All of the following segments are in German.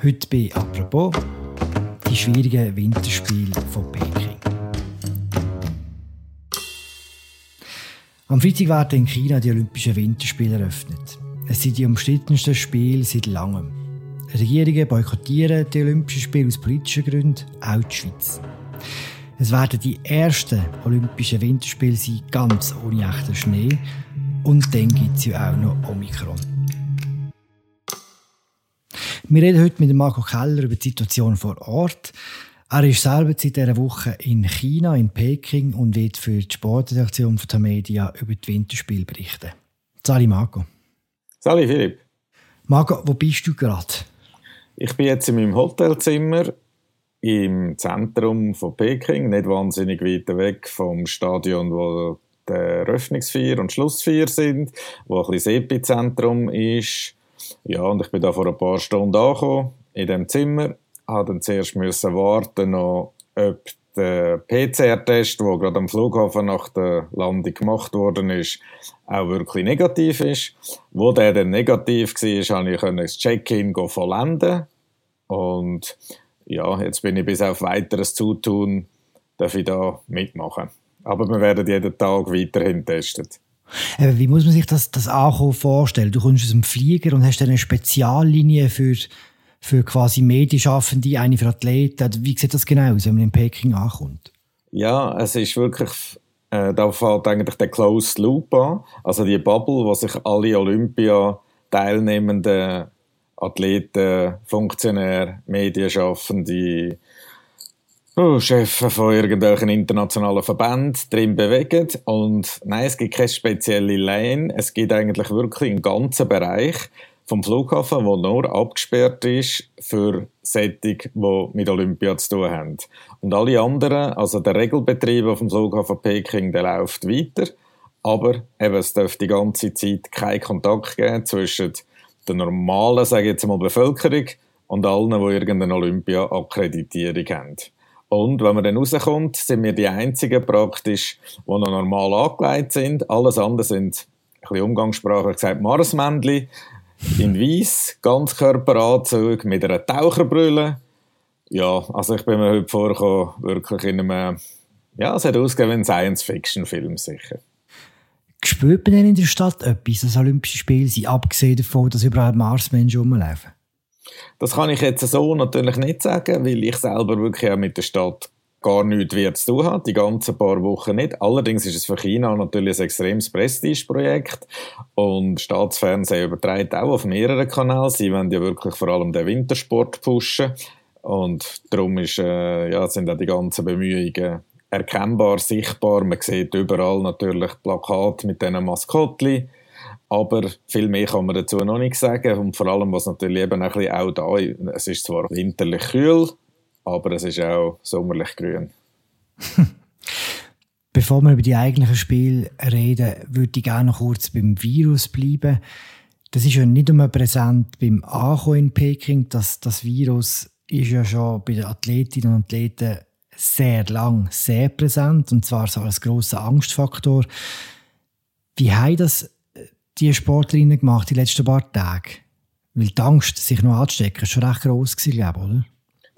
Heute bei «Apropos» die schwierigen Winterspiele von Peking. Am Freitag werden in China die Olympischen Winterspiele eröffnet. Es sind die umstrittensten Spiele seit langem. Regierungen boykottieren die Olympischen Spiele aus politischen Gründen, auch die Schweiz. Es werden die ersten Olympischen Winterspiele sein, ganz ohne echten Schnee. Und dann gibt es ja auch noch Omikron. Wir reden heute mit Marco Keller über die Situation vor Ort. Er ist selber seit dieser Woche in China, in Peking und wird für die Sportredaktion von der Media über die Winterspiele berichten. Sali Marco. Sali Philipp. Marco, wo bist du gerade? Ich bin jetzt in meinem Hotelzimmer im Zentrum von Peking, nicht wahnsinnig weit weg vom Stadion, wo der Eröffnungsfeier und Schlussfeier sind, wo ein bisschen das Epizentrum ist. Ja, und ich bin da vor ein paar Stunden angekommen, in dem Zimmer, habe dann zuerst müssen warten, noch, ob der PCR-Test, der gerade am Flughafen nach der Landung gemacht worden ist, auch wirklich negativ ist. Wo der dann negativ war, konnte ich das Check-in vollenden. Und ja, jetzt bin ich bis auf weiteres Zutun, darf ich da mitmachen. Aber wir werden jeden Tag weiterhin testet. Wie muss man sich das, das Ankommen vorstellen? Du kommst aus dem Flieger und hast eine Speziallinie für, für quasi Medienschaffende, eine für Athleten. Wie sieht das genau aus, wenn man in Peking ankommt? Ja, es ist wirklich, äh, da fällt eigentlich der Closed Loop an. Also die Bubble, wo sich alle Olympia-teilnehmenden Athleten, Funktionäre, Medienschaffende, oh, Chefs von irgendwelchen internationalen Verbänden drin bewegen. Und nein, es gibt keine spezielle Lane. Es gibt eigentlich wirklich einen ganzen Bereich vom Flughafen, der nur abgesperrt ist für Sättig, die mit Olympia zu tun haben. Und alle anderen, also der Regelbetrieb auf dem Flughafen Peking, der läuft weiter. Aber eben, es darf die ganze Zeit keinen Kontakt geben zwischen der normalen, sage ich jetzt mal, Bevölkerung und allen, die irgendeine Olympia-Akkreditierung haben. Und wenn man dann rauskommt, sind wir die Einzigen praktisch, die noch normal angelegt sind. Alles andere sind, ein bisschen umgangssprachlich gesagt, Marsmännchen in Weiss, Ganzkörperanzug mit einer Taucherbrille. Ja, also ich bin mir heute vorgekommen, wirklich in einem, ja, es hat ausgegeben wie Science-Fiction-Film sicher. Spürt man denn in der Stadt etwas, das Olympische Spiel sind, abgesehen davon, dass überall Marsmenschen rumlaufen? Das kann ich jetzt so natürlich nicht sagen, weil ich selber wirklich auch mit der Stadt gar nichts wird zu tun hat, die ganzen paar Wochen nicht. Allerdings ist es für China natürlich ein extremes Prestigeprojekt und Staatsfernsehen überträgt auch auf mehreren Kanälen. Sie wollen ja wirklich vor allem den Wintersport pushen und darum ist, äh, ja, sind auch die ganzen Bemühungen erkennbar, sichtbar. Man sieht überall natürlich Plakate mit diesen Maskottchen. Aber viel mehr kann man dazu noch nicht sagen. Und vor allem, was natürlich eben auch da ist, es ist zwar winterlich kühl, aber es ist auch sommerlich grün. Bevor wir über die eigentlichen Spiele reden, würde ich gerne noch kurz beim Virus bleiben. Das ist ja nicht nur präsent beim Ankommen in Peking. Das, das Virus ist ja schon bei den Athletinnen und Athleten sehr lang sehr präsent und zwar so als großer Angstfaktor. Wie haben das die Sportlerinnen gemacht die letzten paar Tage? Weil die Angst, sich noch anzustecken, war schon recht gross, glaube oder?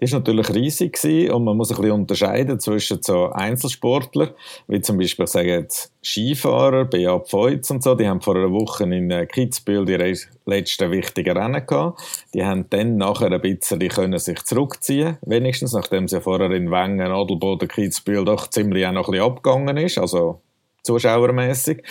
Das war natürlich riesig und man muss ein bisschen unterscheiden zwischen so Einzelsportlern, wie zum Beispiel, ich sage jetzt Skifahrer, Beat Feutz und so, die haben vor einer Woche in Kitzbühel die letzten wichtigen Rennen gehabt. Die haben dann nachher ein bisschen können sich zurückziehen, wenigstens, nachdem sie vorher in Wengen, Adelboden, Kitzbühel doch ziemlich auch noch ein bisschen abgegangen ist, also zuschauermäßig.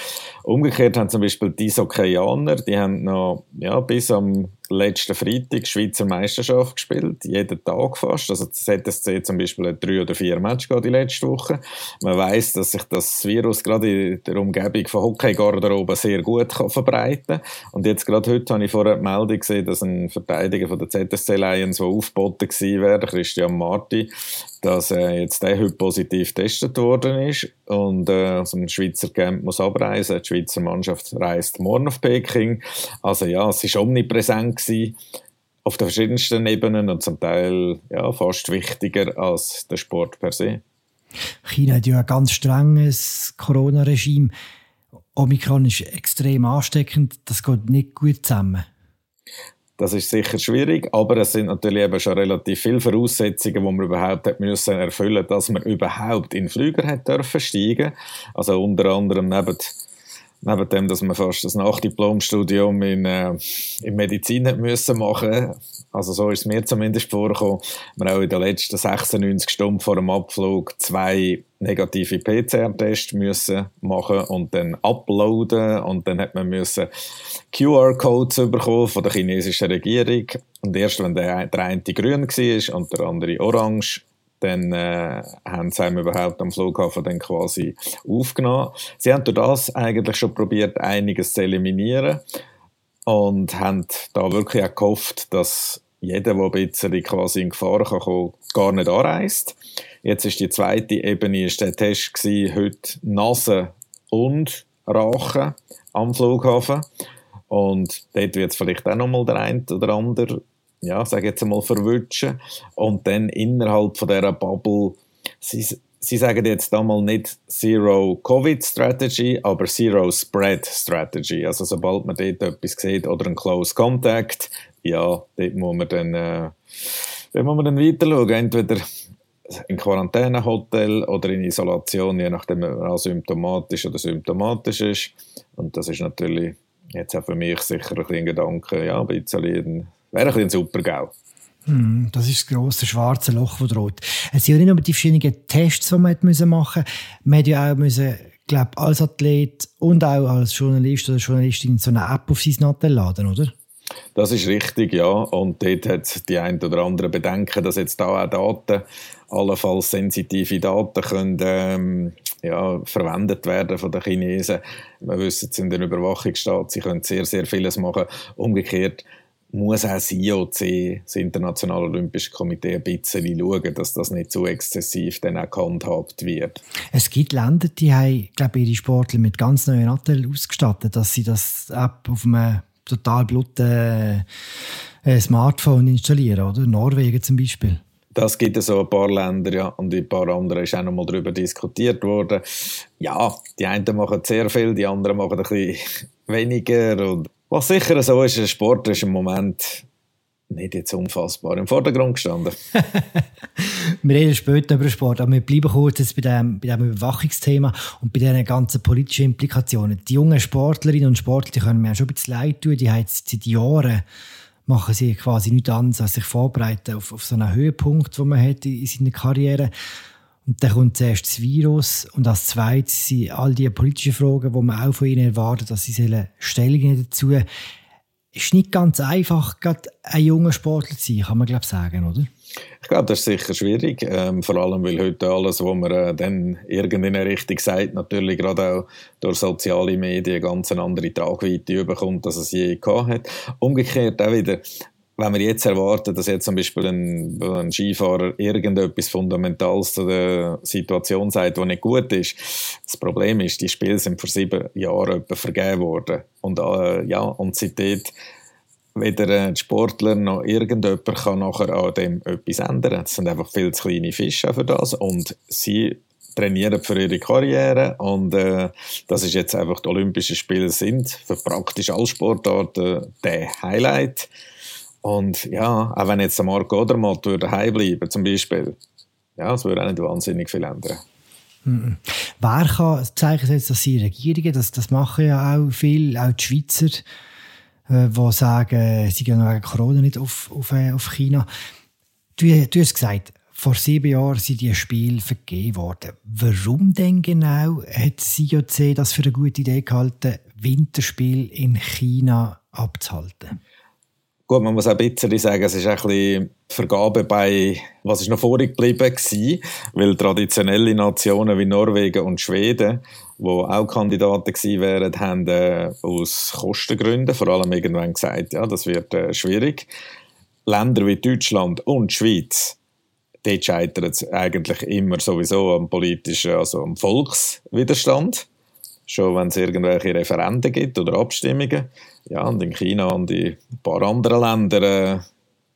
Umgekehrt haben zum Beispiel die Isokaianer, die haben noch ja, bis am letzten Freitag Schweizer Meisterschaft gespielt, jeden Tag fast. Also das ZSC zum Beispiel drei oder vier Matches die letzte Woche. Man weiß, dass sich das Virus gerade in der Umgebung von Hockeygarderoben sehr gut kann verbreiten kann. Und jetzt gerade heute habe ich vorher die Meldung gesehen, dass ein Verteidiger von der ZSC Lions, der aufgeboten gewesen wäre, Christian Marti, dass äh, jetzt der heute positiv getestet worden ist und äh, also ein Schweizer Camp muss abreisen. Die Schweizer Mannschaft reist morgen auf Peking. Also ja, es ist omnipräsent gewesen, auf den verschiedensten Ebenen und zum Teil ja, fast wichtiger als der Sport per se. China hat ja ein ganz strenges Corona-Regime. Omikron ist extrem ansteckend, das geht nicht gut zusammen. Das ist sicher schwierig, aber es sind natürlich eben schon relativ viele Voraussetzungen, die man überhaupt hat müssen erfüllen, dass man überhaupt in Flüger hat dürfen steigen. Also unter anderem neben neben dem, dass man fast das Nachdiplomstudium in, äh, in Medizin hat müssen machen. Also so ist es mir zumindest vorgekommen, wir auch in den letzten 96 Stunden vor dem Abflug zwei negative PCR-Tests müssen machen und dann uploaden. Und dann hat man müssen QR-Codes bekommen von der chinesischen Regierung. Und erst wenn der, der eine grün war und der andere orange, dann äh, haben sie überhaupt am Flughafen dann quasi aufgenommen. Sie haben durch das eigentlich schon probiert, einiges zu eliminieren und haben da wirklich auch gehofft, dass jeder, der ein bisschen quasi in Gefahr kann kommen, gar nicht anreist. Jetzt ist die zweite Ebene ist der Test gewesen, heute Nase und Rachen am Flughafen. Und dort wird es vielleicht auch nochmal der eine oder andere ja, sage jetzt einmal, verwutschen und dann innerhalb von dieser Bubble, sie, sie sagen jetzt einmal nicht Zero Covid Strategy, aber Zero Spread Strategy. Also sobald man dort etwas sieht oder ein Close Contact, ja, dort muss man dann, äh, dort muss man dann weiter schauen. Entweder in Quarantänehotel oder in Isolation, je nachdem, ob man asymptomatisch oder symptomatisch ist. Und das ist natürlich jetzt auch für mich sicher ein, Gedanke, ja, ein bisschen Wäre ein, super GAU. Hm, das ist das grosse schwarze Loch, das droht. Es sind ja nicht nur die verschiedenen Tests, die man machen musste. Man musste ja auch müssen, glaub, als Athlet und auch als Journalist oder Journalistin so eine App auf sein Nattel laden, oder? Das ist richtig, ja. Und dort hat die ein oder andere Bedenken, dass jetzt da auch Daten, allenfalls sensitive Daten, können, ähm, ja, verwendet werden von den Chinesen. Wir wissen es in den Überwachungsstaat, sie können sehr, sehr vieles machen. Umgekehrt muss auch das IOC, das Internationale Olympische Komitee, ein bisschen schauen, dass das nicht zu exzessiv dann auch gehandhabt wird. Es gibt Länder, die haben, glaube ich, ihre Sportler mit ganz neuen Nattel ausgestattet, dass sie das App auf einem total bluten äh, Smartphone installieren, oder? Norwegen zum Beispiel. Das gibt es so ein paar Länder, ja, und in ein paar anderen ist auch noch mal darüber diskutiert worden. Ja, die einen machen sehr viel, die anderen machen ein bisschen weniger und was sicher so ist, der Sport ist im Moment nicht jetzt unfassbar im Vordergrund gestanden. wir reden später über Sport, aber wir bleiben kurz jetzt bei dem, bei dem Überwachungsthema und bei diesen ganzen politischen Implikationen. Die jungen Sportlerinnen und Sportler die können mir schon ein bisschen leid tun. Die haben jetzt seit Jahren machen sie quasi nichts anderes, als sich vorbereiten auf, auf so einen Höhepunkt, den man hat in seiner Karriere. Und dann kommt zuerst das Virus und als zweites sind all die politischen Fragen, die man auch von ihnen erwartet, dass sie Stellung nehmen dazu. Ist nicht ganz einfach, gerade ein junger Sportler zu sein, kann man glaube sagen, oder? Ich glaube, das ist sicher schwierig, ähm, vor allem weil heute alles, was man äh, dann irgendeine Richtung sagt, natürlich gerade auch durch soziale Medien ganz eine andere Tragweite bekommt, als es je gehabt hat. Umgekehrt auch wieder, wenn wir jetzt erwarten, dass jetzt zum Beispiel ein, ein Skifahrer irgendetwas Fundamentales zu der Situation sagt, die nicht gut ist, das Problem ist, die Spiele sind vor sieben Jahren vergeben worden. Und, äh, ja, und seitdem weder ein Sportler noch irgendjemand kann nachher an dem etwas ändern. Es sind einfach viel zu kleine Fische für das und sie trainieren für ihre Karriere und äh, das ist jetzt einfach die Olympischen Spiele sind für praktisch alle Sportarten der Highlight und ja, auch wenn jetzt der Marco Odermatt daheim bleiben zum Beispiel, ja, das würde auch nicht wahnsinnig viel ändern. Wer kann zeigen setzen, dass sie Regierungen, das, das machen ja auch viel, auch die Schweizer, äh, die sagen, sie gehen wegen Corona nicht auf, auf, äh, auf China. Du, du hast gesagt, vor sieben Jahren sind die Spiele vergeben worden. Warum denn genau hat das das für eine gute Idee gehalten, Winterspiel in China abzuhalten? Gut, man muss auch ein sagen, es ist ein bisschen Vergabe bei, was ist noch vorig geblieben gewesen, weil traditionelle Nationen wie Norwegen und Schweden, wo auch Kandidaten gewesen wären, haben äh, aus Kostengründen vor allem irgendwann gesagt, ja, das wird äh, schwierig. Länder wie Deutschland und Schweiz, dort scheitert es eigentlich immer sowieso am politischen, also am Volkswiderstand schon wenn es irgendwelche Referenden gibt oder Abstimmungen. Ja, und in China und in ein paar anderen Ländern äh,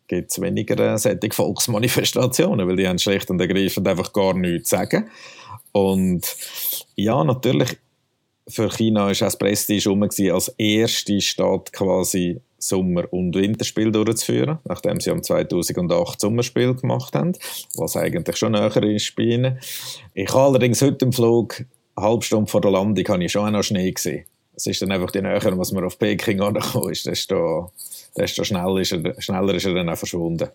gibt es weniger äh, solche Volksmanifestationen, weil die haben schlicht und ergreifend einfach gar nichts zu sagen. Und ja, natürlich, für China war das Prestige rum, als erste Stadt quasi Sommer- und Winterspiel durchzuführen, nachdem sie am 2008 Sommerspiel gemacht haben, was eigentlich schon näher ist bei ihnen. Ich habe allerdings heute im Flug, eine halbe Stunde vor der Landung, habe ich schon noch Schnee gesehen. Es ist dann einfach die Nähe, was man auf Peking angekommen ist, desto, desto schnell ist er, schneller ist er dann auch verschwunden.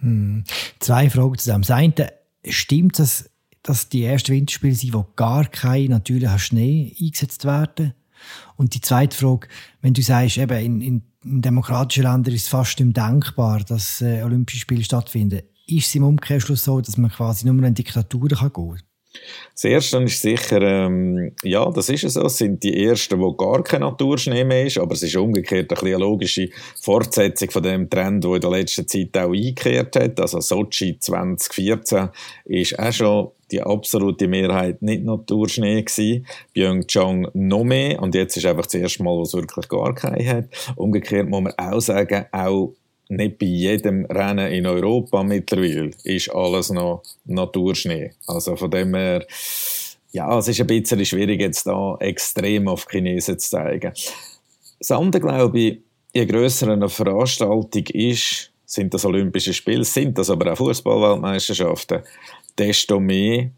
Hm. Zwei Fragen zusammen. Das eine, stimmt es, dass die ersten Winterspiele sind, wo gar kein natürlicher Schnee eingesetzt werden? Und die zweite Frage, wenn du sagst, eben in, in, in demokratischen Ländern ist es fast undenkbar, dass äh, Olympische Spiele stattfinden, ist es im Umkehrschluss so, dass man quasi nur in Diktaturen kann gehen kann? Das Erste ist sicher, ähm, ja, das ist es so. Es sind die Ersten, wo gar kein Naturschnee mehr ist, aber es ist umgekehrt ein eine logische Fortsetzung von dem Trend, der in der letzten Zeit auch eingekehrt hat. Also Sochi 2014 ist auch schon die absolute Mehrheit nicht Naturschnee gewesen. Pyeongchang noch mehr. Und jetzt ist einfach das erste Mal, wo es wirklich gar keinen hat. Umgekehrt muss man auch sagen, auch nicht bei jedem Rennen in Europa mittlerweile ist alles noch Naturschnee. Also von dem her, ja, es ist ein bisschen schwierig, jetzt da extrem auf Chinesen zu zeigen. Das andere, glaube ich, je grösser eine Veranstaltung ist, sind das Olympische Spiele, sind das aber auch Fußballweltmeisterschaften, desto mehr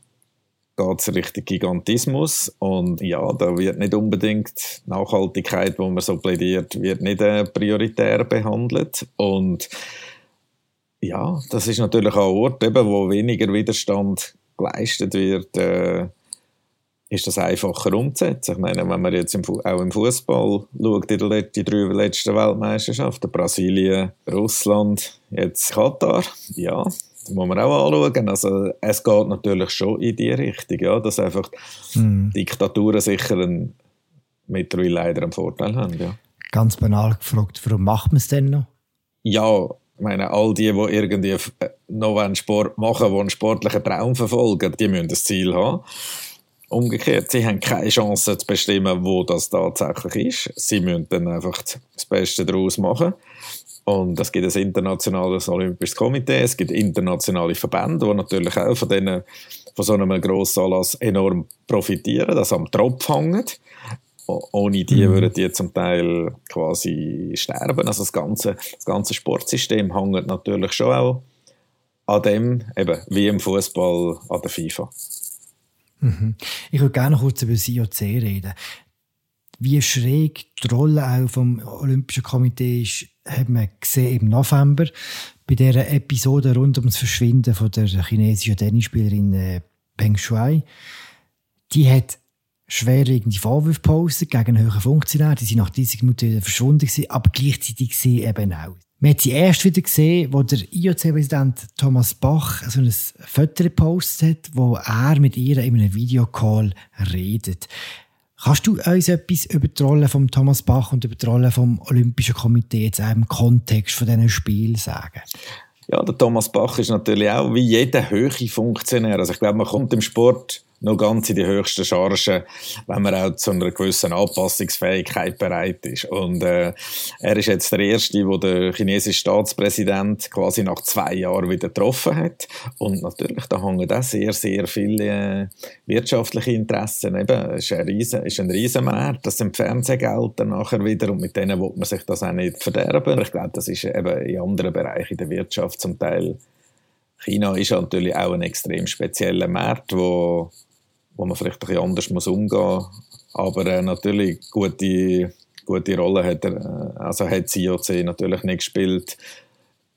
geht es Richtung Gigantismus. Und ja, da wird nicht unbedingt Nachhaltigkeit, wo man so plädiert, wird nicht äh, prioritär behandelt. Und ja, das ist natürlich auch ein Ort, eben, wo weniger Widerstand geleistet wird, äh, ist das einfacher umzusetzen. Ich meine, wenn man jetzt im, auch im Fußball schaut, die, die drei letzten Weltmeisterschaften, Brasilien, Russland, jetzt Katar, ja, muss man auch anschauen. Also, es geht natürlich schon in die Richtung, ja, dass einfach mhm. Diktaturen sicher ein, mittlerweile leider einen Vorteil haben. Ja. Ganz banal gefragt, warum macht man es denn noch? Ja, ich meine, all die, die irgendwie noch einen Sport machen, die einen sportlichen Traum verfolgen, die müssen das Ziel haben. Umgekehrt, sie haben keine Chance zu bestimmen, wo das tatsächlich ist. Sie müssen dann einfach das Beste daraus machen. Und es gibt ein internationales Olympisches Komitee, es gibt internationale Verbände, die natürlich auch von, denen, von so einem grossen Anlass enorm profitieren, das am Tropf hängen. Ohne die mhm. würden die zum Teil quasi sterben. Also das ganze, das ganze Sportsystem hängt natürlich schon auch an dem, eben wie im Fußball an der FIFA. Mhm. Ich würde gerne kurz über das IOC reden. Wie schräg die Rolle auch vom Olympischen Komitee ist, haben wir gesehen im November bei der Episode rund um das Verschwinden von der chinesischen Tennisspielerin äh, Peng Shuai. Die hat schwerwiegende Vorwürfe gepostet gegen einen höheren Funktionär. Die sind nach 30 Minuten wieder verschwunden gewesen, aber gleichzeitig sie eben auch. Man hat sie erst wieder gesehen, wo der IOC-Präsident Thomas Bach so ein Foto gepostet hat, wo er mit ihr in einem Videocall redet. Kannst du uns etwas über die Rolle von Thomas Bach und über die Rolle vom Olympischen Komitee jetzt auch im Kontext von diesen Spielen sagen? Ja, der Thomas Bach ist natürlich auch wie jeder höhere Funktionär. Also ich glaube, man kommt im Sport noch ganz in die höchsten Chargen, wenn man auch zu einer gewissen Anpassungsfähigkeit bereit ist. Und äh, er ist jetzt der Erste, wo der chinesische Staatspräsident quasi nach zwei Jahren wieder getroffen hat. Und natürlich, da hängen auch sehr, sehr viele äh, wirtschaftliche Interessen. Eben, es ist ein, riesen, ist ein Riesenmarkt, das sind Fernsehgelder nachher wieder und mit denen will man sich das auch nicht verderben. Ich glaube, das ist eben in anderen Bereichen der Wirtschaft zum Teil China ist natürlich auch ein extrem spezieller Markt, wo wo man vielleicht ein bisschen anders muss umgehen. Aber äh, natürlich gute, gute Rolle hat er, äh, also hat das IOC natürlich nicht gespielt.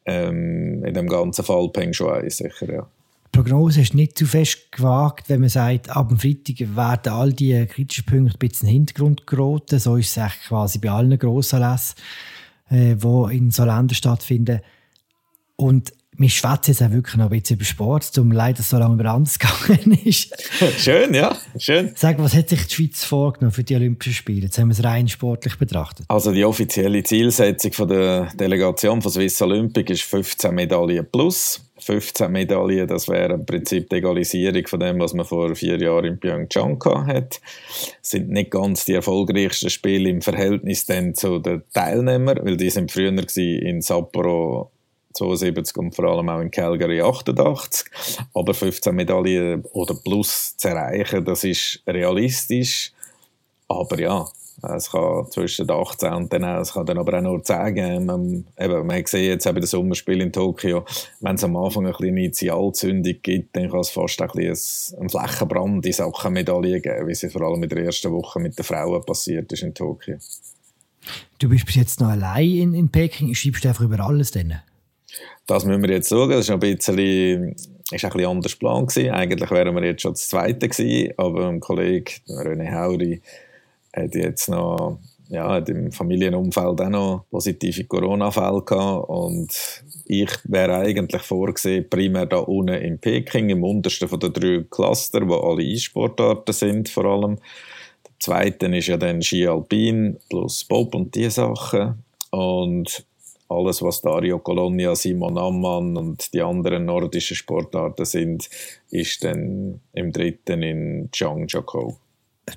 Ähm, in dem ganzen Fall Peng Shuai sicher, ja. Die Prognose ist nicht zu fest gewagt, wenn man sagt, ab dem Freitag werden all die kritischen Punkte ein bisschen in den Hintergrund geraten. So ist es quasi bei allen Grossanlässen, äh, die in so Ländern stattfinden. Und wir schwätzen jetzt auch wirklich noch ein bisschen über Sport, zum leider so lange über anders gegangen ist. schön, ja, schön. Sag, was hat sich die Schweiz vorgenommen für die Olympischen Spiele? Jetzt haben wir es rein sportlich betrachtet. Also die offizielle Zielsetzung von der Delegation von Swiss Olympic ist 15 Medaillen plus. 15 Medaillen, das wäre im Prinzip die Egalisierung von dem, was man vor vier Jahren in Pyeongchang hat. Das sind nicht ganz die erfolgreichsten Spiele im Verhältnis dann zu den Teilnehmern, weil die sind früher in Sapporo 72 und vor allem auch in Calgary 88. Aber 15 Medaillen oder plus zu erreichen, das ist realistisch. Aber ja, es kann zwischen 18 und dann, es kann dann aber auch nur 10 geben. Man, eben, man sieht jetzt auch bei den Sommerspielen in Tokio, wenn es am Anfang eine Initialzündung gibt, dann kann es fast ein bisschen Flächenbrand in Sachen Medaillen geben, wie es vor allem in der ersten Woche mit den Frauen passiert ist in Tokio. Du bist bis jetzt noch allein in, in Peking, schreibst du einfach über alles denn? Das müssen wir jetzt schauen, das ist ein bisschen ist ein bisschen anders Plan gewesen. Eigentlich wären wir jetzt schon das Zweite gewesen, aber ein Kollege, René Hauri, hat jetzt noch ja, hat im Familienumfeld auch noch positive Corona-Fälle gehabt und ich wäre eigentlich vorgesehen, primär da unten in Peking, im untersten von den drei Cluster, wo alle E-Sportarten sind vor allem. Der zweite ist ja dann Ski Alpin plus Bob und diese Sachen und alles, was Dario Colonia, Simon Ammann und die anderen nordischen Sportarten sind, ist dann im dritten in Zhangjiakou.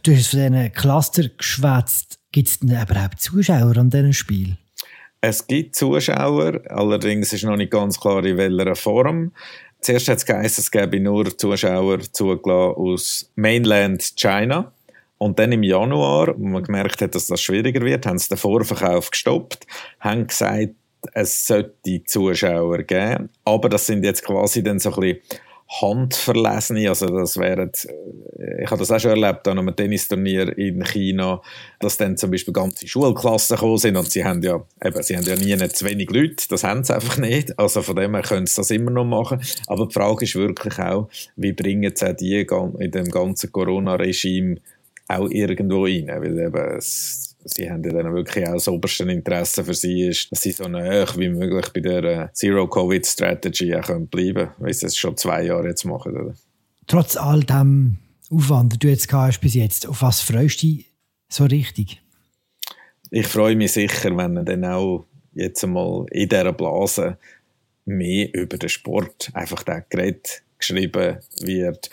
Du hast von diesen Cluster geschwätzt. Gibt es denn überhaupt Zuschauer an diesem Spiel? Es gibt Zuschauer, allerdings ist noch nicht ganz klar, in welcher Form. Zuerst hat es geheißen, es gäbe nur Zuschauer zugelassen aus Mainland China. Und dann im Januar, wo man gemerkt hat, dass das schwieriger wird, haben sie den Vorverkauf gestoppt, haben gesagt, es sollte Zuschauer geben. Aber das sind jetzt quasi dann so ein bisschen handverlesene, also das wären, äh, ich habe das auch schon erlebt an einem Tennisturnier in China, dass dann zum Beispiel ganze Schulklassen gekommen sind und sie haben ja, eben, sie haben ja nie zu wenig Leute, das haben sie einfach nicht, also von dem her können sie das immer noch machen, aber die Frage ist wirklich auch, wie bringen sie die in dem ganzen Corona-Regime auch irgendwo rein, weil eben es, sie haben ja dann wirklich auch das oberste Interesse für sie ist, dass sie so nah wie möglich bei der äh, Zero-Covid-Strategy auch bleiben können, weil sie es schon zwei Jahre jetzt machen. Oder? Trotz all dem Aufwand, den du jetzt hast bis jetzt, auf was freust du dich so richtig? Ich freue mich sicher, wenn dann auch jetzt einmal in dieser Blase mehr über den Sport einfach der Gerät geschrieben wird.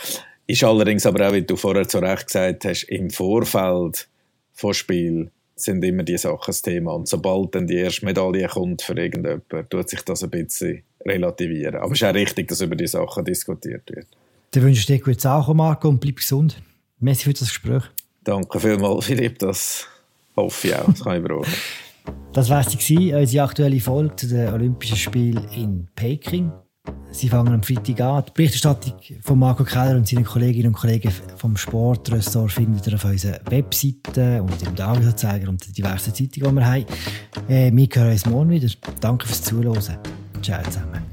Ist allerdings aber auch, wie du vorher zu Recht gesagt hast, im Vorfeld von Spiel sind immer die Sachen das Thema. Und sobald dann die erste Medaille kommt für irgendjemanden, tut sich das ein bisschen relativieren. Aber es ist auch richtig, dass über die Sachen diskutiert wird. Dann wünsche ich dir gutes auch, Marco, und bleib gesund. Merci für das Gespräch. Danke vielmals, Philipp. Das hoffe ich auch. Das kann ich brauchen. Das war sie, unsere aktuelle Folge zu den Olympischen Spielen in Peking. Sie fangen am Freitag an. Die Berichterstattung von Marco Keller und seinen Kolleginnen und Kollegen vom Sportressort findet ihr auf unserer Webseite und im Tagesanzeiger und den diversen Zeitungen, die wir haben. Äh, wir hören uns morgen wieder. Danke fürs Zuhören. Ciao zusammen.